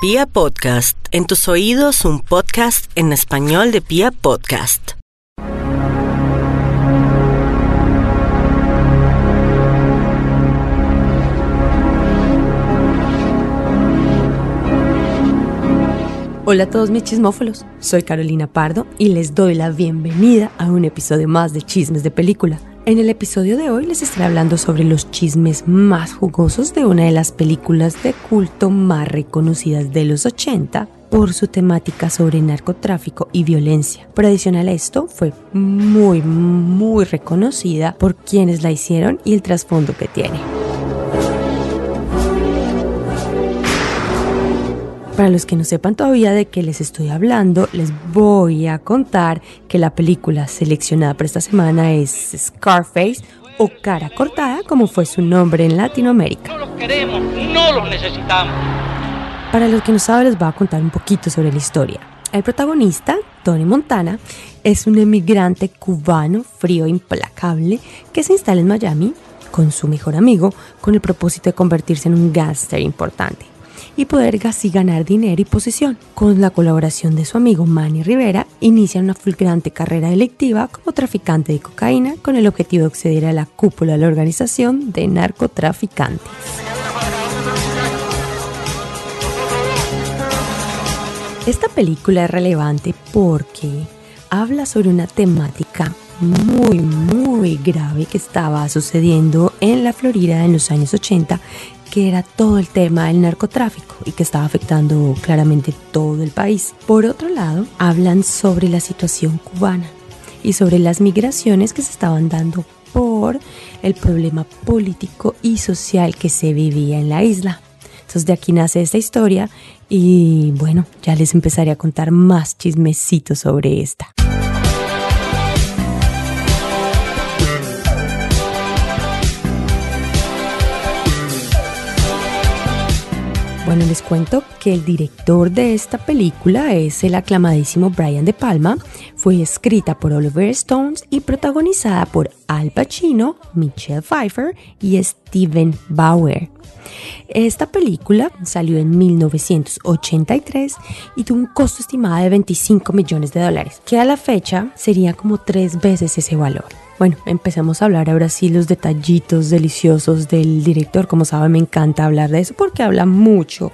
Pia Podcast, en tus oídos un podcast en español de Pia Podcast. Hola a todos mis chismófolos, soy Carolina Pardo y les doy la bienvenida a un episodio más de Chismes de Película. En el episodio de hoy les estaré hablando sobre los chismes más jugosos de una de las películas de culto más reconocidas de los 80 por su temática sobre narcotráfico y violencia. Pero adicional a esto, fue muy, muy reconocida por quienes la hicieron y el trasfondo que tiene. Para los que no sepan todavía de qué les estoy hablando, les voy a contar que la película seleccionada para esta semana es Scarface o Cara Cortada, como fue su nombre en Latinoamérica. No los queremos, no los necesitamos. Para los que no saben, les voy a contar un poquito sobre la historia. El protagonista, Tony Montana, es un emigrante cubano frío e implacable que se instala en Miami con su mejor amigo con el propósito de convertirse en un gángster importante y poder así ganar dinero y posición. Con la colaboración de su amigo Manny Rivera, inicia una fulgurante carrera delictiva como traficante de cocaína con el objetivo de acceder a la cúpula de la organización de narcotraficantes. Esta película es relevante porque habla sobre una temática muy, muy grave que estaba sucediendo en la Florida en los años 80 que era todo el tema del narcotráfico y que estaba afectando claramente todo el país. Por otro lado, hablan sobre la situación cubana y sobre las migraciones que se estaban dando por el problema político y social que se vivía en la isla. Entonces de aquí nace esta historia y bueno, ya les empezaré a contar más chismecitos sobre esta. Bueno, les cuento que el director de esta película es el aclamadísimo Brian De Palma. Fue escrita por Oliver Stones y protagonizada por Al Pacino, Michelle Pfeiffer y Steven Bauer. Esta película salió en 1983 y tuvo un costo estimado de 25 millones de dólares, que a la fecha sería como tres veces ese valor. Bueno, empecemos a hablar ahora sí los detallitos deliciosos del director. Como saben, me encanta hablar de eso porque habla mucho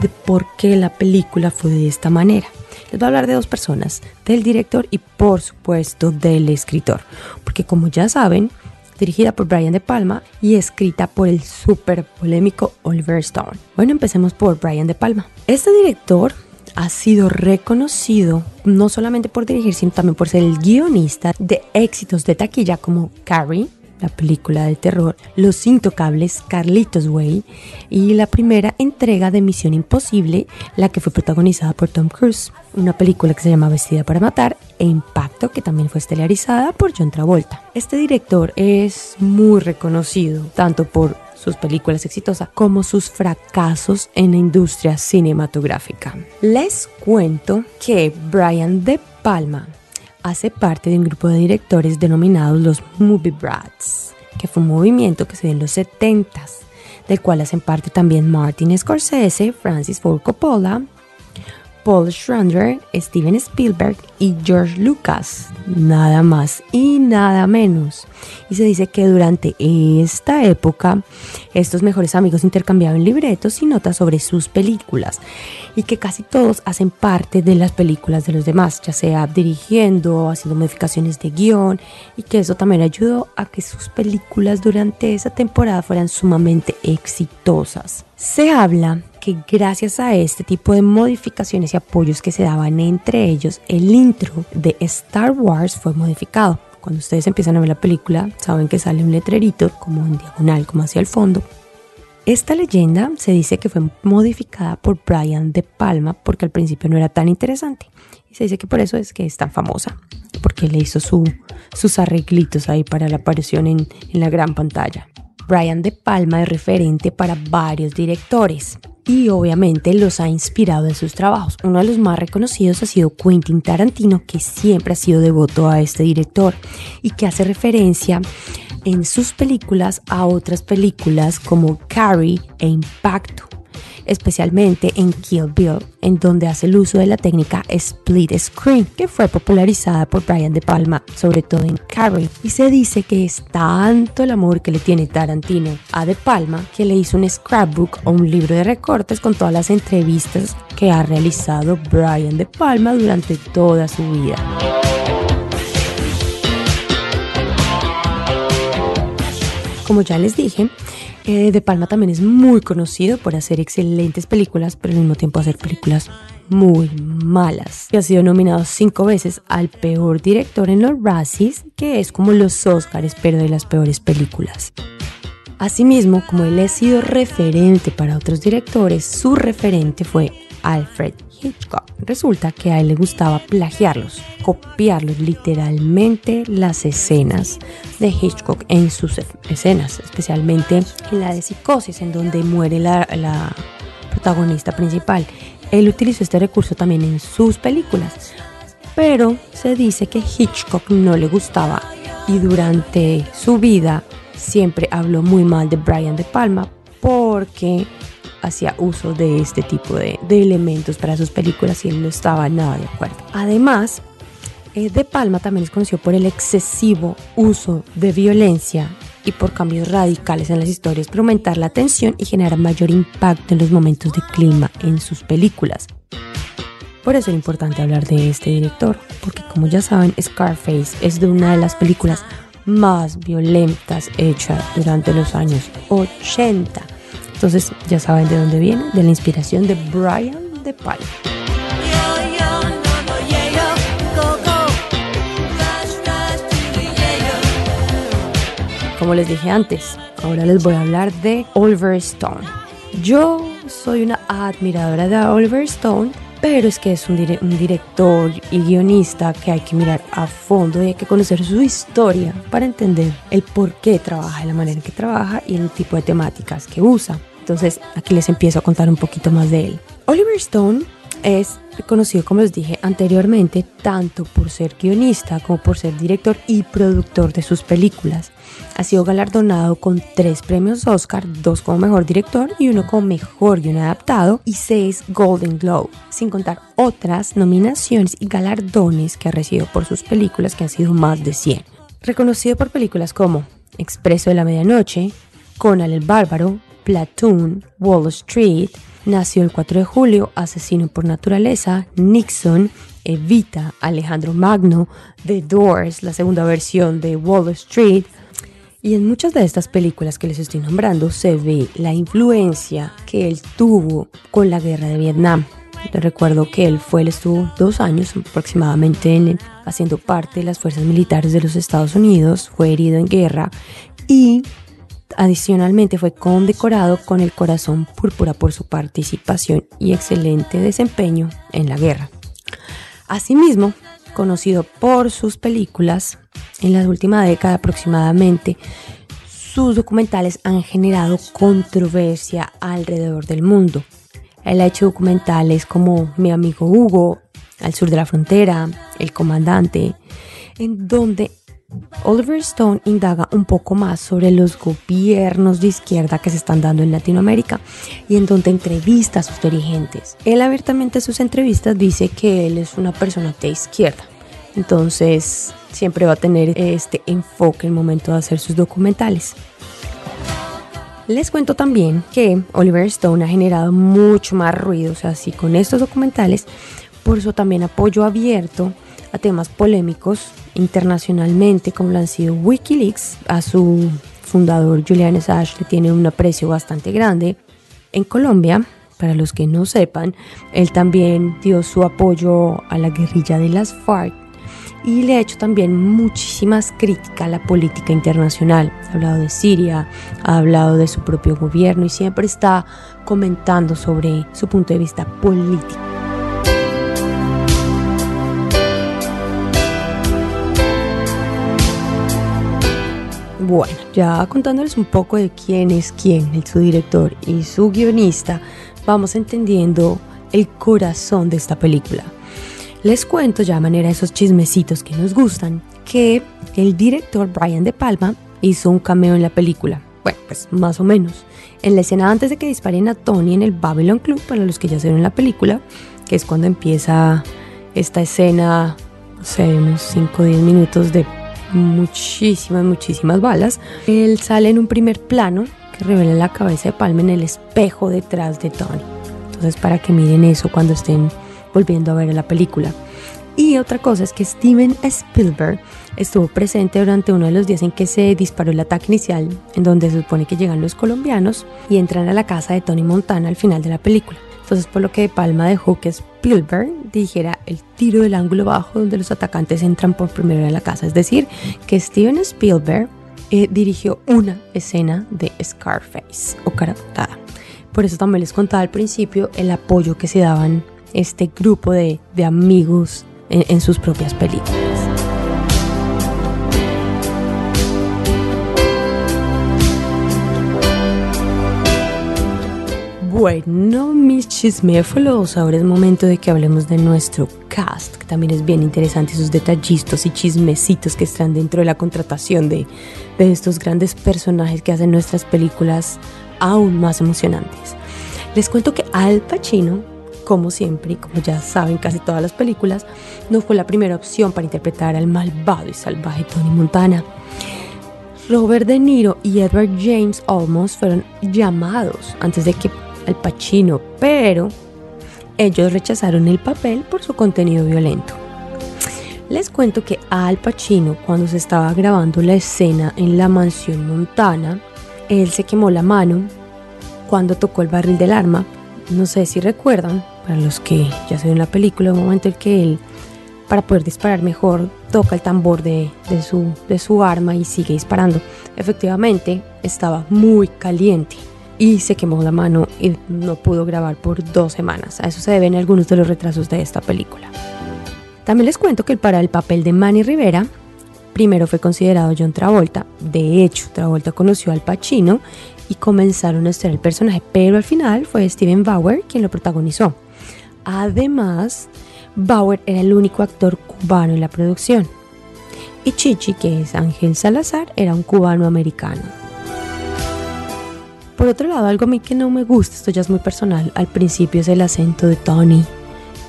de por qué la película fue de esta manera. Les voy a hablar de dos personas, del director y por supuesto del escritor. Porque como ya saben, dirigida por Brian De Palma y escrita por el súper polémico Oliver Stone. Bueno, empecemos por Brian De Palma. Este director ha sido reconocido no solamente por dirigir, sino también por ser el guionista de éxitos de taquilla como Carrie, la película de terror, Los Intocables, Carlitos Way y la primera entrega de Misión Imposible, la que fue protagonizada por Tom Cruise, una película que se llama Vestida para Matar e Impacto, que también fue estelarizada por John Travolta. Este director es muy reconocido tanto por sus películas exitosas como sus fracasos en la industria cinematográfica. Les cuento que Brian De Palma hace parte de un grupo de directores denominados los Movie Brats, que fue un movimiento que se dio en los 70s, del cual hacen parte también Martin Scorsese, Francis Ford Coppola, Paul Schrader, Steven Spielberg y George Lucas, nada más y nada menos. Y se dice que durante esta época estos mejores amigos intercambiaban libretos y notas sobre sus películas y que casi todos hacen parte de las películas de los demás, ya sea dirigiendo, haciendo modificaciones de guion y que eso también ayudó a que sus películas durante esa temporada fueran sumamente exitosas. Se habla que gracias a este tipo de modificaciones y apoyos que se daban entre ellos, el intro de Star Wars fue modificado. Cuando ustedes empiezan a ver la película, saben que sale un letrerito como en diagonal, como hacia el fondo. Esta leyenda se dice que fue modificada por Brian De Palma porque al principio no era tan interesante. Y se dice que por eso es que es tan famosa, porque le hizo su, sus arreglitos ahí para la aparición en, en la gran pantalla. Brian De Palma es referente para varios directores y obviamente los ha inspirado en sus trabajos. Uno de los más reconocidos ha sido Quentin Tarantino, que siempre ha sido devoto a este director y que hace referencia en sus películas a otras películas como Carrie e Impacto especialmente en Kill Bill, en donde hace el uso de la técnica split screen, que fue popularizada por Brian De Palma, sobre todo en Carrie. Y se dice que es tanto el amor que le tiene Tarantino a De Palma que le hizo un scrapbook o un libro de recortes con todas las entrevistas que ha realizado Brian De Palma durante toda su vida. Como ya les dije, eh, De Palma también es muy conocido por hacer excelentes películas, pero al mismo tiempo hacer películas muy malas. Y ha sido nominado cinco veces al peor director en los Razzies, que es como los Oscars, pero de las peores películas. Asimismo, como él ha sido referente para otros directores, su referente fue Alfred Hitchcock. Resulta que a él le gustaba plagiarlos, copiarlos literalmente las escenas de Hitchcock en sus escenas, especialmente en la de psicosis, en donde muere la, la protagonista principal. Él utilizó este recurso también en sus películas, pero se dice que Hitchcock no le gustaba y durante su vida siempre habló muy mal de Brian De Palma porque hacía uso de este tipo de, elementos para sus películas y él no estaba nada de acuerdo. Además, eh, De Palma también es conocido por el excesivo uso de violencia y por cambios radicales en las historias para aumentar la tensión y generar mayor impacto en los momentos de clima en sus películas. Por eso es importante hablar de este director, porque como ya saben, Scarface es de una de las películas más violentas hechas durante los años 80 entonces ya saben de dónde viene, de la inspiración de Brian De Palma. Como les dije antes, ahora les voy a hablar de Oliver Stone. Yo soy una admiradora de Oliver Stone, pero es que es un, director y guionista que hay que mirar a fondo y hay que conocer su historia para entender el por qué trabaja, la manera en que trabaja y el tipo de temáticas que usa. Entonces aquí les empiezo a contar un poquito más de él. Oliver Stone es conocido, como les dije anteriormente, tanto por ser guionista como por ser director y productor de sus películas. Ha sido galardonado con tres premios Oscar, dos como mejor director y uno como mejor guion adaptado y seis Golden Globe, sin contar otras nominaciones y galardones que ha recibido por sus películas que han sido más de 100. Reconocido por películas como Expreso de la Medianoche, Conan el Bárbaro, Platoon, Wall Street, nació el 4 de julio, Asesino por Naturaleza, Nixon, Evita, Alejandro Magno, The Doors, la segunda versión de Wall Street. Y en muchas de estas películas que les estoy nombrando se ve la influencia que él tuvo con la guerra de Vietnam. Te recuerdo que él fue, él estuvo dos años aproximadamente en, haciendo parte de las fuerzas militares de los Estados Unidos, fue herido en guerra y Adicionalmente fue condecorado con el corazón púrpura por su participación y excelente desempeño en la guerra. Asimismo, conocido por sus películas, en la última década aproximadamente, sus documentales han generado controversia alrededor del mundo. Él ha hecho documentales como Mi amigo Hugo, Al sur de la frontera, El comandante, en donde Oliver Stone indaga un poco más sobre los gobiernos de izquierda que se están dando en Latinoamérica y en donde entrevista a sus dirigentes. Él abiertamente en sus entrevistas dice que él es una persona de izquierda, entonces siempre va a tener este enfoque en el momento de hacer sus documentales. Les cuento también que Oliver Stone ha generado mucho más ruido, o sea, así con estos documentales, por eso también apoyo abierto a temas polémicos internacionalmente como lo han sido Wikileaks. A su fundador Julian Assange le tiene un aprecio bastante grande. En Colombia, para los que no sepan, él también dio su apoyo a la guerrilla de las FARC y le ha hecho también muchísimas críticas a la política internacional. Ha hablado de Siria, ha hablado de su propio gobierno y siempre está comentando sobre su punto de vista político. Bueno, ya contándoles un poco de quién es quién, su director y su guionista, vamos entendiendo el corazón de esta película. Les cuento ya a manera de esos chismecitos que nos gustan, que el director Brian De Palma hizo un cameo en la película. Bueno, pues más o menos. En la escena antes de que disparen a Tony en el Babylon Club, para los que ya se ven la película, que es cuando empieza esta escena, no sé, unos 5 o 10 minutos de muchísimas, muchísimas balas, él sale en un primer plano que revela la cabeza de Palma en el espejo detrás de Tony. Entonces, para que miren eso cuando estén volviendo a ver la película. Y otra cosa es que Steven Spielberg estuvo presente durante uno de los días en que se disparó el ataque inicial, en donde se supone que llegan los colombianos y entran a la casa de Tony Montana al final de la película. Entonces, por lo que Palma dejó que Spielberg dijera el tiro del ángulo bajo donde los atacantes entran por primera vez a la casa. Es decir, que Steven Spielberg eh, dirigió una escena de Scarface o cara Por eso también les contaba al principio el apoyo que se daban este grupo de, amigos en sus propias películas. Bueno, mis chisméfolos, ahora es momento de que hablemos de nuestro cast, que también es bien interesante, sus detallistos y chismecitos que están dentro de la contratación de, de estos grandes personajes que hacen nuestras películas aún más emocionantes. Les cuento que Al Pacino, como siempre, y como ya saben casi todas las películas, no fue la primera opción para interpretar al malvado y salvaje Tony Montana. Robert De Niro y Edward James Olmos fueron llamados antes de que al Pacino, pero ellos rechazaron el papel por su contenido violento. Les cuento que Al Pacino, cuando se estaba grabando la escena en la mansión Montana, él se quemó la mano cuando tocó el barril del arma. No sé si recuerdan, para los que ya se ven la película, un momento en que él, para poder disparar mejor, toca el tambor de, su, de su arma y sigue disparando. Efectivamente, estaba muy caliente y se quemó la mano y no pudo grabar por dos semanas. A eso se deben algunos de los retrasos de esta película. También les cuento que para el papel de Manny Rivera, primero fue considerado John Travolta. De hecho, Travolta conoció al Pacino y comenzaron a hacer el personaje, pero al final fue Steven Bauer quien lo protagonizó. Además, Bauer era el único actor cubano en la producción. Y Chichi, que es Ángel Salazar, era un cubano americano. Por otro lado, algo a mí que no me gusta, esto ya es muy personal, al principio es el acento de Tony.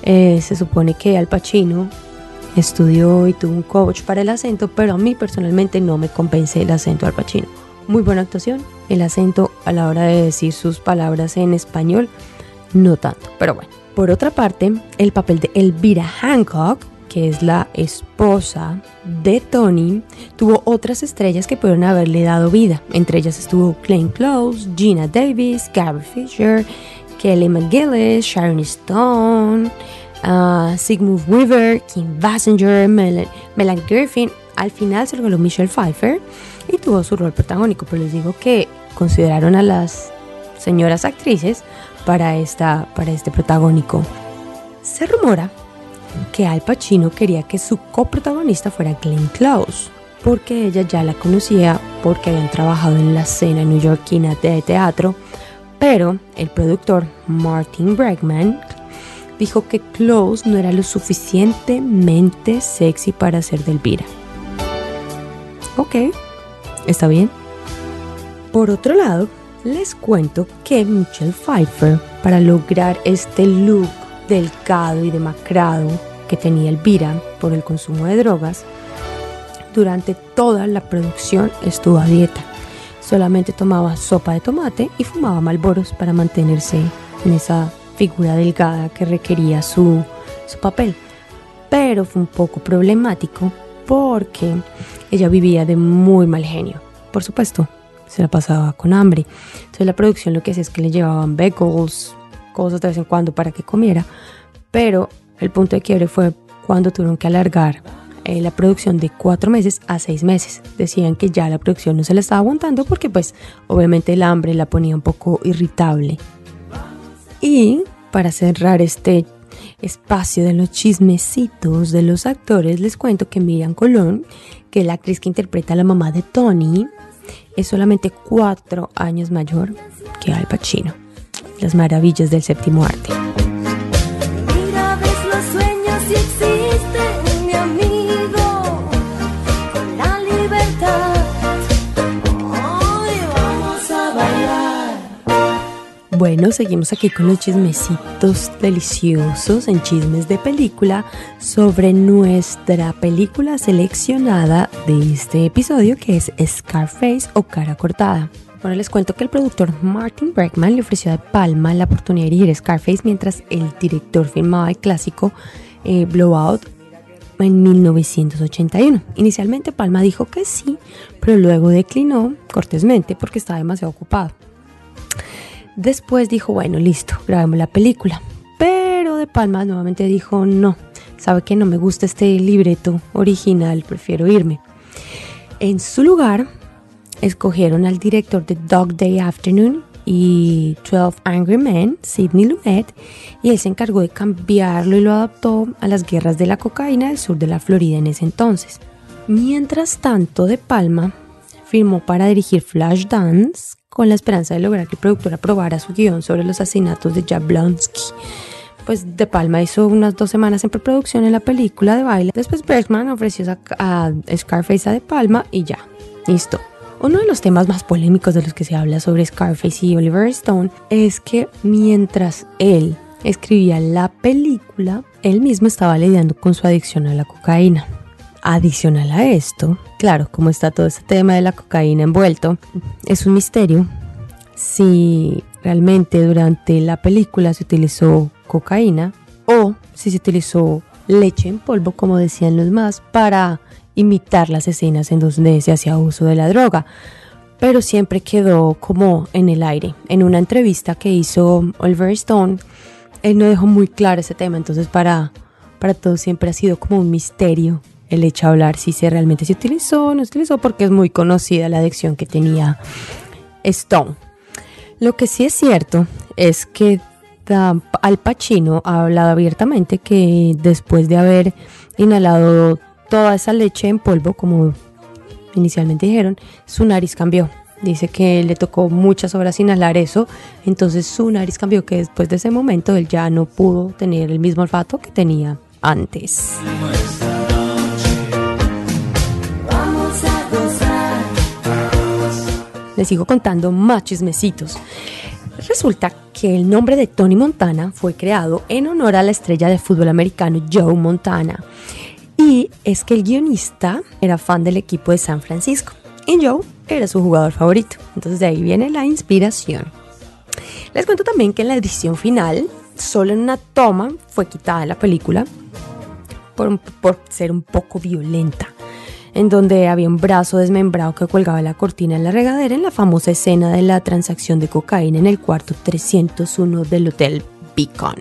Eh, se supone que Al Pacino estudió y tuvo un coach para el acento, pero a mí personalmente no me convence el acento de Al Pacino. Muy buena actuación, el acento a la hora de decir sus palabras en español, no tanto, pero bueno. Por otra parte, el papel de Elvira Hancock que es la esposa de Tony, tuvo otras estrellas que pudieron haberle dado vida. Entre ellas estuvo Glenn Close, Gina Davis, Gary Fisher, Kelly McGillis, Sharon Stone, uh, Sigmund Weaver, Kim Basinger, Melanie Griffin. Al final se reveló Michelle Pfeiffer y tuvo su rol protagónico, pero les digo que consideraron a las señoras actrices para, esta, para este protagónico. Se rumora que Al Pacino quería que su coprotagonista fuera Glenn Close, porque ella ya la conocía porque habían trabajado en la escena neoyorquina de teatro, pero el productor Martin Bregman dijo que Close no era lo suficientemente sexy para ser Delvira. Ok, está bien. Por otro lado, les cuento que Michelle Pfeiffer, para lograr este look delgado y demacrado que tenía Elvira por el consumo de drogas, durante toda la producción estuvo a dieta. Solamente tomaba sopa de tomate y fumaba malboros para mantenerse en esa figura delgada que requería su, su papel. Pero fue un poco problemático porque ella vivía de muy mal genio. Por supuesto, se la pasaba con hambre. Entonces la producción lo que hacía es que le llevaban bagels, cosas de vez en cuando para que comiera, pero el punto de quiebre fue cuando tuvieron que alargar eh, la producción de cuatro meses a seis meses. Decían que ya la producción no se la estaba aguantando porque pues obviamente el hambre la ponía un poco irritable. Y para cerrar este espacio de los chismecitos de los actores, les cuento que Miriam Colón, que es la actriz que interpreta a la mamá de Tony, es solamente cuatro años mayor que Al Pacino las maravillas del séptimo arte. Bueno, seguimos aquí con los chismecitos deliciosos en chismes de película sobre nuestra película seleccionada de este episodio que es Scarface o Cara Cortada. Bueno, les cuento que el productor Martin Bregman le ofreció a De Palma la oportunidad de dirigir Scarface mientras el director filmaba el clásico eh, Blowout en 1981. Inicialmente Palma dijo que sí, pero luego declinó cortésmente porque estaba demasiado ocupado. Después dijo, bueno, listo, grabemos la película. Pero De Palma nuevamente dijo, no, sabe que no me gusta este libreto original, prefiero irme. En su lugar, escogieron al director de Dog Day Afternoon y 12 Angry Men, Sidney Lumet, y él se encargó de cambiarlo y lo adaptó a las guerras de la cocaína del sur de la Florida en ese entonces. Mientras tanto, De Palma firmó para dirigir Flashdance con la esperanza de lograr que el productor aprobara su guion sobre los asesinatos de Jablonski. Pues De Palma hizo unas dos semanas en preproducción en la película de baile. Después Bergman ofreció a, Scarface a De Palma y ya, listo. Uno de los temas más polémicos de los que se habla sobre Scarface y Oliver Stone es que mientras él escribía la película, él mismo estaba lidiando con su adicción a la cocaína. Adicional a esto, claro, como está todo este tema de la cocaína envuelto, es un misterio si realmente durante la película se utilizó cocaína o si se utilizó leche en polvo, como decían los más, para imitar las escenas en donde se hacía uso de la droga. Pero siempre quedó como en el aire. En una entrevista que hizo Oliver Stone, él no dejó muy claro ese tema, entonces para, para todos siempre ha sido como un misterio el hecho de hablar si se realmente se utilizó o no se utilizó, porque es muy conocida la adicción que tenía Stone. Lo que sí es cierto es que Al Pacino ha hablado abiertamente que después de haber inhalado toda esa leche en polvo, como inicialmente dijeron, su nariz cambió. Dice que le tocó muchas horas inhalar eso, entonces su nariz cambió, que después de ese momento él ya no pudo tener el mismo olfato que tenía antes. Les sigo contando más chismecitos. Resulta que el nombre de Tony Montana fue creado en honor a la estrella de fútbol americano Joe Montana. Y es que el guionista era fan del equipo de San Francisco y Joe era su jugador favorito. Entonces de ahí viene la inspiración. Les cuento también que en la edición final, solo en una toma fue quitada la película por, por ser un poco violenta en donde había un brazo desmembrado que colgaba la cortina en la regadera en la famosa escena de la transacción de cocaína en el cuarto 301 del Hotel Beacon.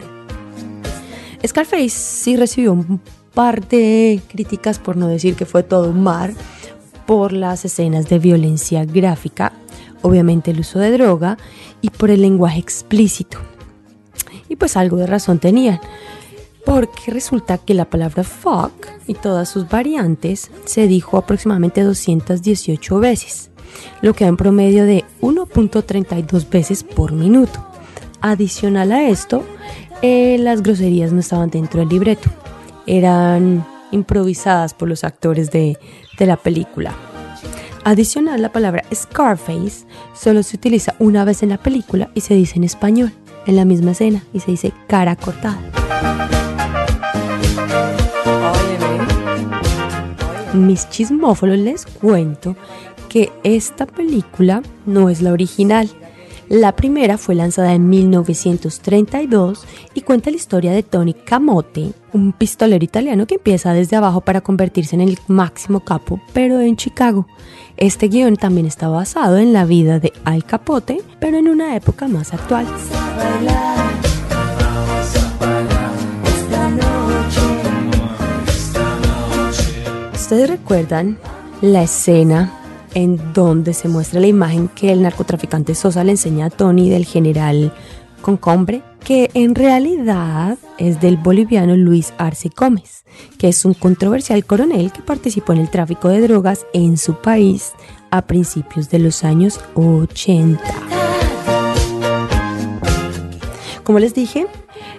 Scarface sí recibió un par de críticas, por no decir que fue todo un mar, por las escenas de violencia gráfica, obviamente el uso de droga y por el lenguaje explícito. Y pues algo de razón tenían porque resulta que la palabra fuck y todas sus variantes se dijo aproximadamente 218 veces, lo que da un promedio de 1.32 veces por minuto. Adicional a esto, eh, las groserías no estaban dentro del libreto, eran improvisadas por los actores de, de la película. Adicional, la palabra Scarface solo se utiliza una vez en la película y se dice en español, en la misma escena, y se dice cara cortada. mis chismófolos les cuento que esta película no es la original. La primera fue lanzada en 1932 y cuenta la historia de Tony Camote, un pistolero italiano que empieza desde abajo para convertirse en el máximo capo, pero en Chicago. Este guion también está basado en la vida de Al Capote, pero en una época más actual. ¿Ustedes recuerdan la escena en donde se muestra la imagen que el narcotraficante Sosa le enseña a Tony del general Concombre? Que en realidad es del boliviano Luis Arce Gómez, que es un controversial coronel que participó en el tráfico de drogas en su país a principios de los años 80. Como les dije,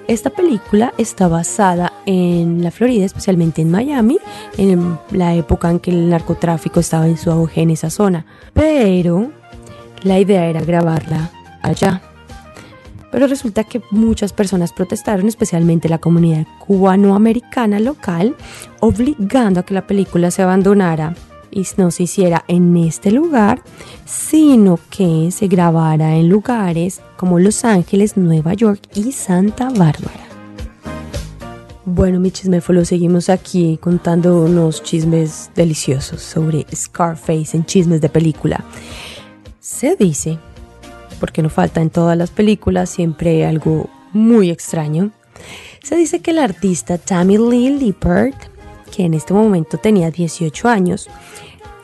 esta película está basada en la Florida, especialmente en Miami, en la época en que el narcotráfico estaba en su auge en esa zona. Pero la idea era grabarla allá. Pero resulta que muchas personas protestaron, especialmente la comunidad cubanoamericana local, obligando a que la película se abandonara no se hiciera en este lugar, sino que se grabara en lugares como Los Ángeles, Nueva York y Santa Bárbara. Bueno, mi chisméfolo, seguimos aquí contando unos chismes deliciosos sobre Scarface en chismes de película. Se dice, porque no falta en todas las películas siempre algo muy extraño, se dice que el artista Tammy Lee Lippert, que en este momento tenía 18 años,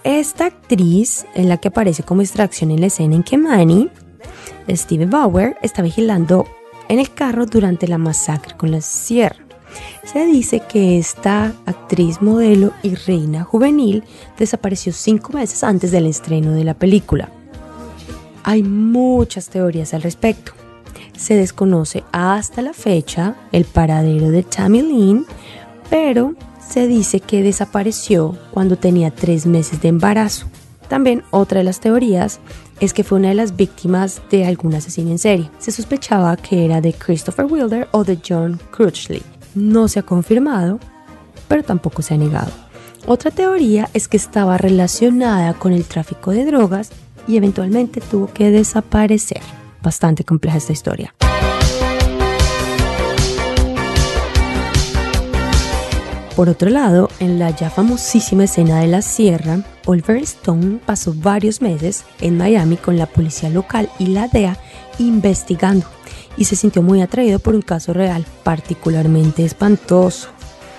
esta actriz en la que aparece como extracción en la escena en que Manny, Steve Bauer, está vigilando en el carro durante la masacre con la sierra. Se dice que esta actriz, modelo y reina juvenil desapareció cinco meses antes del estreno de la película. Hay muchas teorías al respecto. Se desconoce hasta la fecha el paradero de Tammy Lynn, pero se dice que desapareció cuando tenía tres meses de embarazo. También otra de las teorías es que fue una de las víctimas de algún asesino en serie. Se sospechaba que era de Christopher Wilder o de John Crutchley. No se ha confirmado, pero tampoco se ha negado. Otra teoría es que estaba relacionada con el tráfico de drogas y eventualmente tuvo que desaparecer. Bastante compleja esta historia. Por otro lado, en la ya famosísima escena de la sierra, Oliver Stone pasó varios meses en Miami con la policía local y la DEA investigando y se sintió muy atraído por un caso real particularmente espantoso.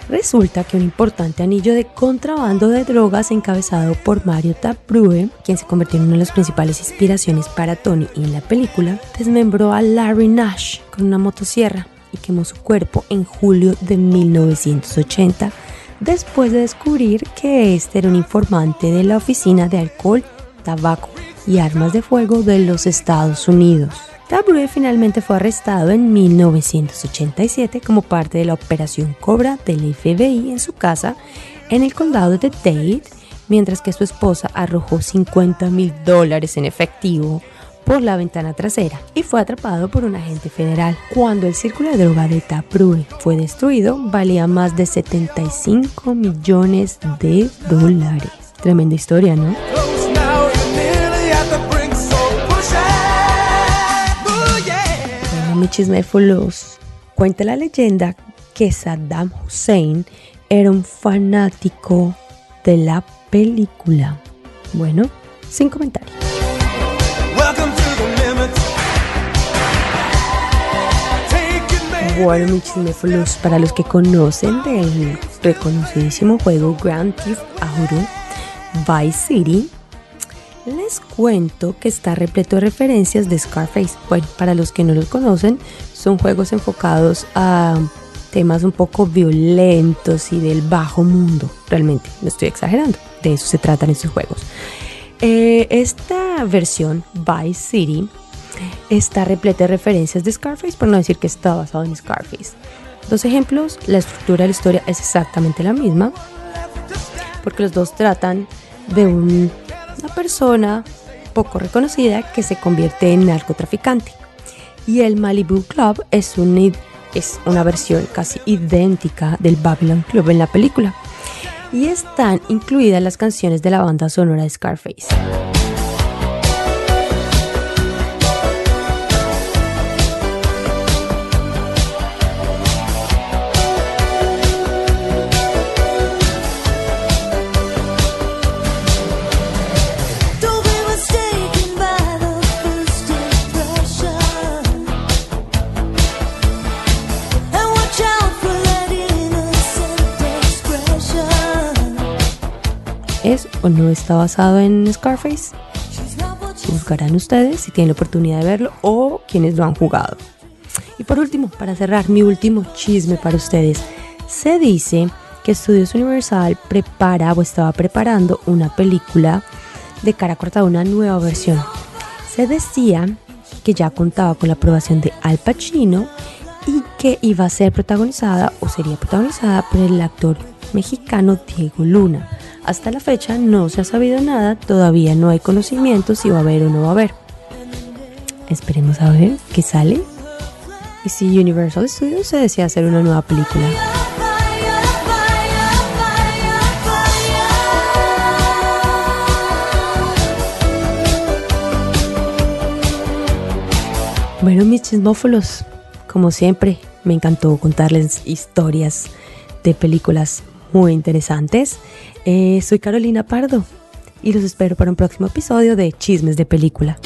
Resulta que un importante anillo de contrabando de drogas encabezado por Mario Taprue, quien se convirtió en una de las principales inspiraciones para Tony en la película, desmembró a Larry Nash con una motosierra y quemó su cuerpo en julio de 1980 después de descubrir que este era un informante de la Oficina de Alcohol, Tabaco y Armas de Fuego de los Estados Unidos. Tabrue finalmente fue arrestado en 1987 como parte de la operación Cobra del FBI en su casa en el condado de Dade, mientras que su esposa arrojó 50 mil dólares en efectivo por la ventana trasera y fue atrapado por un agente federal. Cuando el círculo de droga de Taprue fue destruido, valía más de 75 millones de dólares. Tremenda historia, ¿no? Bueno, mi chisméfolos. Cuenta la leyenda que Saddam Hussein era un fanático de la película. Bueno, sin comentarios. Bueno, mis cinéfilos, para los que conocen del reconocidísimo juego Grand Theft Auto Vice City, les cuento que está repleto de referencias de Scarface. Bueno, para los que no los conocen, son juegos enfocados a temas un poco violentos y del bajo mundo. Realmente, no estoy exagerando. De eso se tratan estos juegos. Eh, esta versión Vice City está repleta de referencias de Scarface, por no decir que está basado en Scarface. Dos ejemplos, la estructura de la historia es exactamente la misma, porque los dos tratan de una persona poco reconocida que se convierte en narcotraficante. Y el Malibu Club es, un, es una versión casi idéntica del Babylon Club en la película. Y están incluidas las canciones de la banda sonora de Scarface. No está basado en Scarface? Juzgarán ustedes si tienen la oportunidad de verlo o quienes lo han jugado. Y por último, para cerrar mi último chisme para ustedes, se dice que Studios Universal prepara o estaba preparando una película de cara corta, una nueva versión. Se decía que ya contaba con la aprobación de Al Pacino y que iba a ser protagonizada o sería protagonizada por el actor mexicano Diego Luna. Hasta la fecha no se ha sabido nada, todavía no hay conocimiento si va a haber o no va a haber. Esperemos a ver qué sale y si Universal Studios se desea hacer una nueva película. Bueno, mis chismófolos, como siempre, me encantó contarles historias de películas muy interesantes. Eh, soy Carolina Pardo y los espero para un próximo episodio de Chismes de Película.